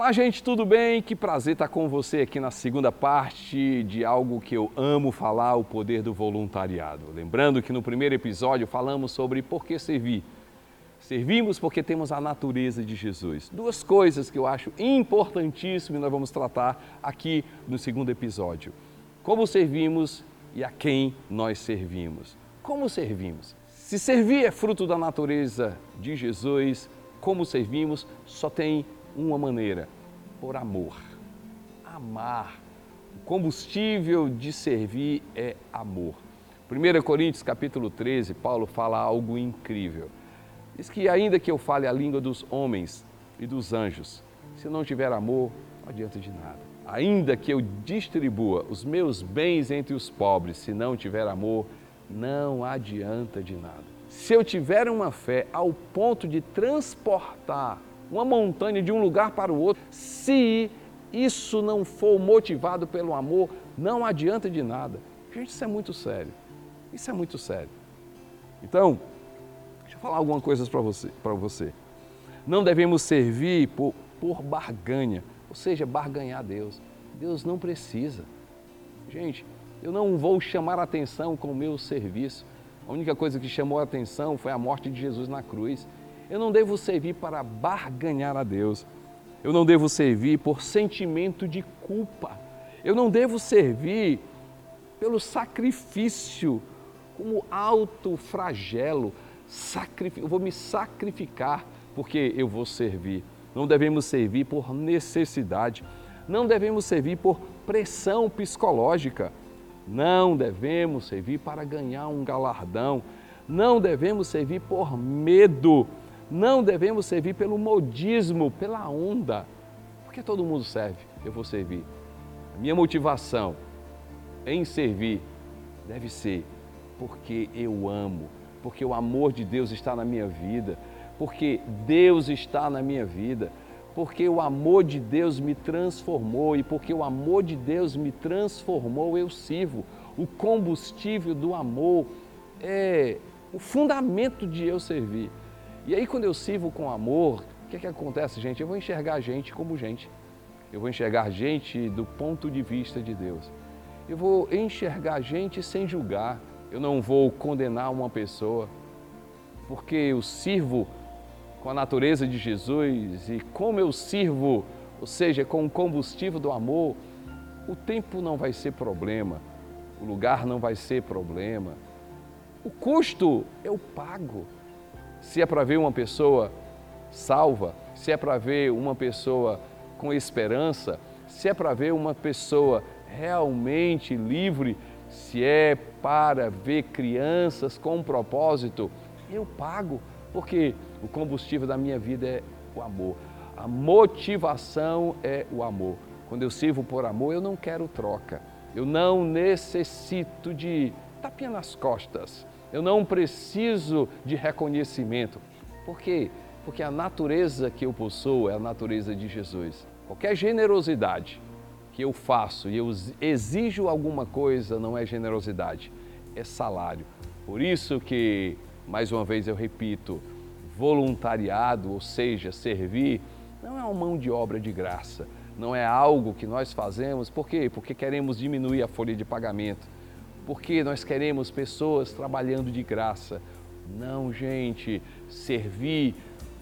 Olá, gente, tudo bem? Que prazer estar com você aqui na segunda parte de algo que eu amo falar, o poder do voluntariado. Lembrando que no primeiro episódio falamos sobre por que servir. Servimos porque temos a natureza de Jesus. Duas coisas que eu acho importantíssimas e nós vamos tratar aqui no segundo episódio. Como servimos e a quem nós servimos. Como servimos? Se servir é fruto da natureza de Jesus, como servimos só tem uma maneira: por amor. Amar. O combustível de servir é amor. 1 Coríntios capítulo 13, Paulo fala algo incrível. Diz que ainda que eu fale a língua dos homens e dos anjos, se não tiver amor, não adianta de nada. Ainda que eu distribua os meus bens entre os pobres, se não tiver amor, não adianta de nada. Se eu tiver uma fé ao ponto de transportar uma montanha de um lugar para o outro, se isso não for motivado pelo amor, não adianta de nada. Gente, isso é muito sério. Isso é muito sério. Então, deixa eu falar algumas coisas para você, você. Não devemos servir por, por barganha, ou seja, barganhar Deus. Deus não precisa. Gente, eu não vou chamar atenção com o meu serviço. A única coisa que chamou a atenção foi a morte de Jesus na cruz. Eu não devo servir para barganhar a Deus. Eu não devo servir por sentimento de culpa. Eu não devo servir pelo sacrifício, como alto flagelo. Eu vou me sacrificar porque eu vou servir. Não devemos servir por necessidade. Não devemos servir por pressão psicológica. Não devemos servir para ganhar um galardão. Não devemos servir por medo. Não devemos servir pelo modismo, pela onda, porque todo mundo serve, eu vou servir. A minha motivação em servir deve ser porque eu amo, porque o amor de Deus está na minha vida, porque Deus está na minha vida, porque o amor de Deus me transformou e porque o amor de Deus me transformou, eu sirvo. O combustível do amor é o fundamento de eu servir. E aí, quando eu sirvo com amor, o que, é que acontece, gente? Eu vou enxergar a gente como gente. Eu vou enxergar gente do ponto de vista de Deus. Eu vou enxergar a gente sem julgar. Eu não vou condenar uma pessoa, porque eu sirvo com a natureza de Jesus e como eu sirvo, ou seja, com o combustível do amor, o tempo não vai ser problema, o lugar não vai ser problema. O custo eu pago se é para ver uma pessoa salva, se é para ver uma pessoa com esperança, se é para ver uma pessoa realmente livre, se é para ver crianças com um propósito, eu pago, porque o combustível da minha vida é o amor. A motivação é o amor. Quando eu sirvo por amor, eu não quero troca. Eu não necessito de tapinha nas costas. Eu não preciso de reconhecimento. Por quê? Porque a natureza que eu possuo é a natureza de Jesus. Qualquer generosidade que eu faço e eu exijo alguma coisa não é generosidade, é salário. Por isso que, mais uma vez eu repito, voluntariado, ou seja, servir, não é uma mão de obra de graça, não é algo que nós fazemos, por quê? Porque queremos diminuir a folha de pagamento porque nós queremos pessoas trabalhando de graça. Não, gente, servir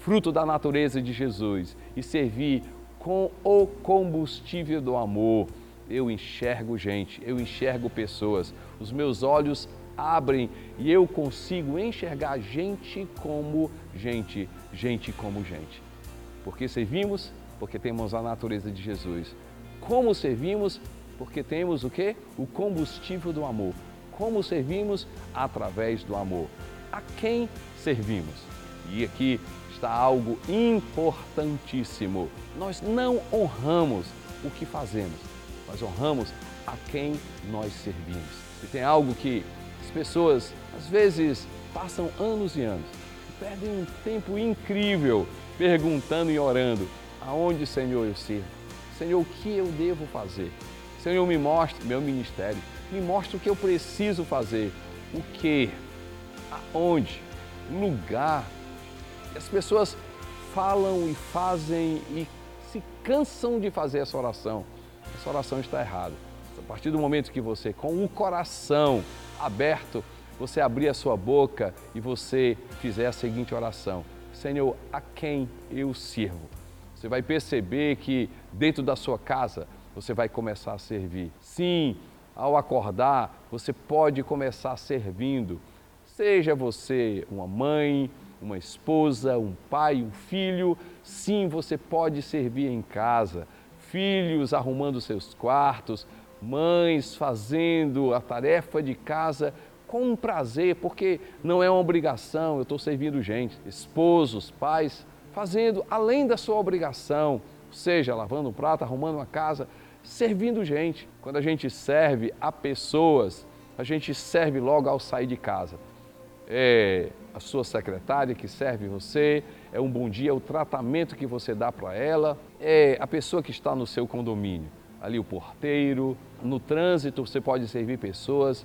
fruto da natureza de Jesus e servir com o combustível do amor. Eu enxergo gente, eu enxergo pessoas, os meus olhos abrem e eu consigo enxergar gente como gente, gente como gente. Porque servimos? Porque temos a natureza de Jesus. Como servimos? Porque temos o que? O combustível do amor. Como servimos? Através do amor. A quem servimos? E aqui está algo importantíssimo. Nós não honramos o que fazemos, nós honramos a quem nós servimos. E tem algo que as pessoas às vezes passam anos e anos perdem um tempo incrível perguntando e orando: aonde, Senhor, eu sirvo? Senhor, o que eu devo fazer? Senhor, me mostre meu ministério, me mostre o que eu preciso fazer, o que, aonde, lugar. As pessoas falam e fazem e se cansam de fazer essa oração. Essa oração está errada. A partir do momento que você, com o coração aberto, você abrir a sua boca e você fizer a seguinte oração: Senhor, a quem eu sirvo? Você vai perceber que dentro da sua casa você vai começar a servir. Sim, ao acordar, você pode começar servindo. Seja você uma mãe, uma esposa, um pai, um filho, sim, você pode servir em casa. Filhos arrumando seus quartos, mães fazendo a tarefa de casa com prazer, porque não é uma obrigação, eu estou servindo gente. Esposos, pais, fazendo além da sua obrigação, seja lavando um prato, arrumando uma casa, servindo gente. Quando a gente serve a pessoas, a gente serve logo ao sair de casa. É a sua secretária que serve você, é um bom dia, é o tratamento que você dá para ela, é a pessoa que está no seu condomínio, ali o porteiro, no trânsito você pode servir pessoas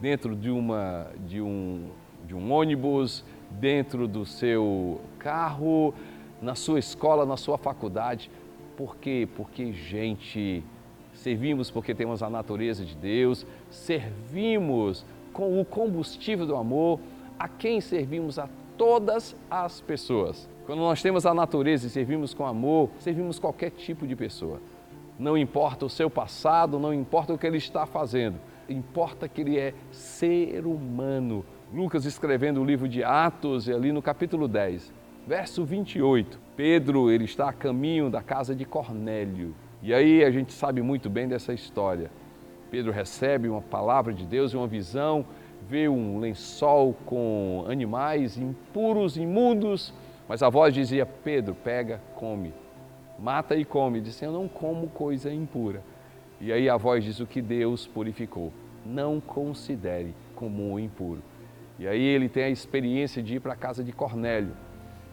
dentro de, uma, de, um, de um ônibus, dentro do seu carro, na sua escola, na sua faculdade. Por quê? Porque, gente, servimos porque temos a natureza de Deus, servimos com o combustível do amor, a quem servimos a todas as pessoas. Quando nós temos a natureza e servimos com amor, servimos qualquer tipo de pessoa. Não importa o seu passado, não importa o que ele está fazendo, importa que ele é ser humano. Lucas escrevendo o livro de Atos, ali no capítulo 10, verso 28. Pedro, ele está a caminho da casa de Cornélio. E aí a gente sabe muito bem dessa história. Pedro recebe uma palavra de Deus e uma visão, vê um lençol com animais impuros, imundos, mas a voz dizia: Pedro, pega, come, mata e come. Disse: Eu não como coisa impura. E aí a voz diz: O que Deus purificou, não considere como impuro. E aí ele tem a experiência de ir para a casa de Cornélio.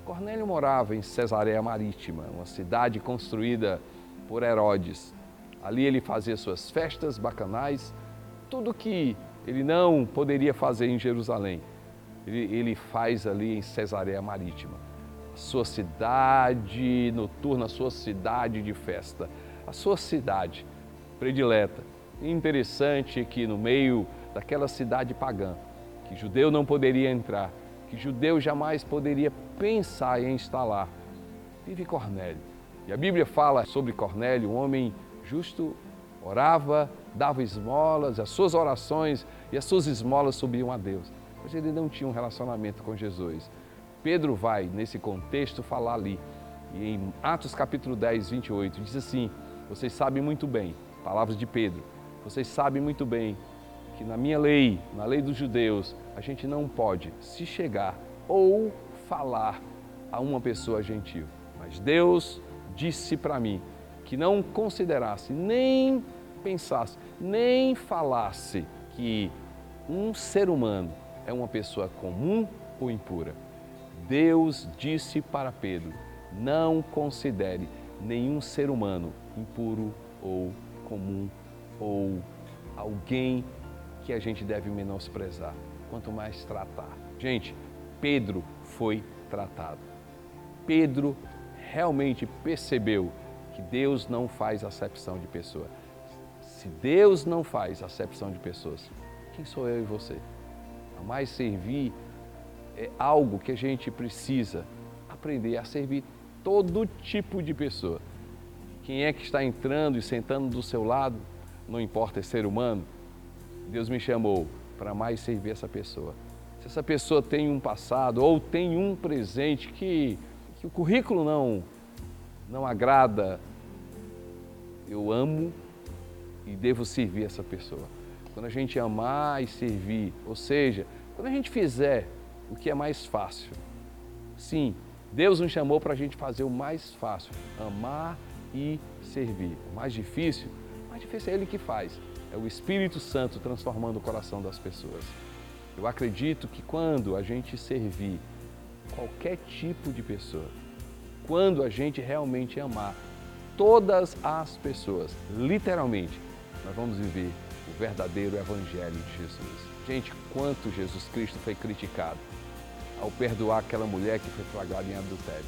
Cornélio morava em Cesareia Marítima, uma cidade construída por Herodes. Ali ele fazia suas festas bacanais, tudo que ele não poderia fazer em Jerusalém, ele, ele faz ali em Cesareia Marítima. Sua cidade noturna, sua cidade de festa, a sua cidade predileta. Interessante que no meio daquela cidade pagã, que judeu não poderia entrar, que judeu jamais poderia pensar em instalar. Vive Cornélio. E a Bíblia fala sobre Cornélio, um homem justo, orava, dava esmolas, as suas orações e as suas esmolas subiam a Deus. Mas ele não tinha um relacionamento com Jesus. Pedro vai, nesse contexto, falar ali. E em Atos capítulo 10, 28, diz assim: Vocês sabem muito bem, palavras de Pedro, vocês sabem muito bem que na minha lei, na lei dos judeus, a gente não pode se chegar ou falar a uma pessoa gentil. Mas Deus disse para mim que não considerasse, nem pensasse, nem falasse que um ser humano é uma pessoa comum ou impura. Deus disse para Pedro: não considere nenhum ser humano impuro ou comum ou alguém que a gente deve menosprezar, quanto mais tratar. Gente, Pedro foi tratado. Pedro realmente percebeu que Deus não faz acepção de pessoa. Se Deus não faz acepção de pessoas, quem sou eu e você? A mais servir é algo que a gente precisa aprender a servir todo tipo de pessoa. Quem é que está entrando e sentando do seu lado, não importa, é ser humano, Deus me chamou para mais servir essa pessoa. Se essa pessoa tem um passado ou tem um presente que, que o currículo não, não agrada, eu amo e devo servir essa pessoa. Quando a gente amar e servir, ou seja, quando a gente fizer o que é mais fácil, sim, Deus nos chamou para a gente fazer o mais fácil, amar e servir. O mais difícil, o mais difícil é Ele que faz. É o Espírito Santo transformando o coração das pessoas. Eu acredito que quando a gente servir qualquer tipo de pessoa, quando a gente realmente amar todas as pessoas, literalmente, nós vamos viver o verdadeiro Evangelho de Jesus. Gente, quanto Jesus Cristo foi criticado ao perdoar aquela mulher que foi flagrada em adultério.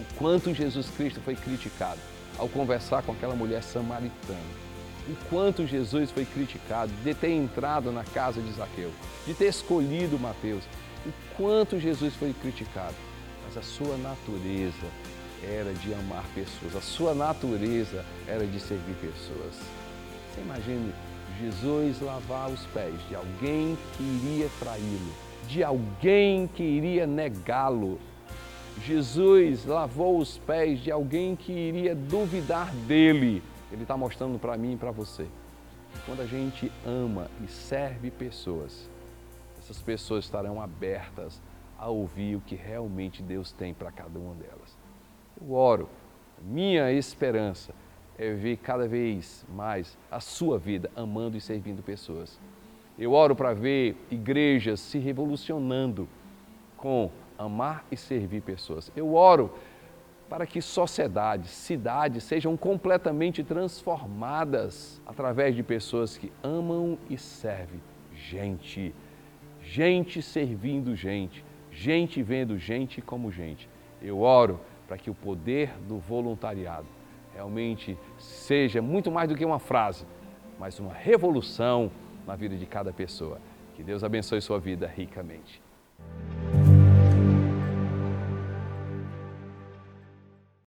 o quanto Jesus Cristo foi criticado ao conversar com aquela mulher samaritana. O quanto Jesus foi criticado de ter entrado na casa de Zaqueu, de ter escolhido Mateus. O quanto Jesus foi criticado. Mas a sua natureza era de amar pessoas, a sua natureza era de servir pessoas. Você imagine Jesus lavar os pés de alguém que iria traí-lo, de alguém que iria negá-lo. Jesus lavou os pés de alguém que iria duvidar dele. Ele está mostrando para mim e para você. Quando a gente ama e serve pessoas, essas pessoas estarão abertas a ouvir o que realmente Deus tem para cada uma delas. Eu oro, minha esperança é ver cada vez mais a sua vida amando e servindo pessoas. Eu oro para ver igrejas se revolucionando com amar e servir pessoas. Eu oro para que sociedades, cidades sejam completamente transformadas através de pessoas que amam e servem gente. Gente servindo gente, gente vendo gente como gente. Eu oro para que o poder do voluntariado realmente seja muito mais do que uma frase, mas uma revolução na vida de cada pessoa. Que Deus abençoe sua vida ricamente.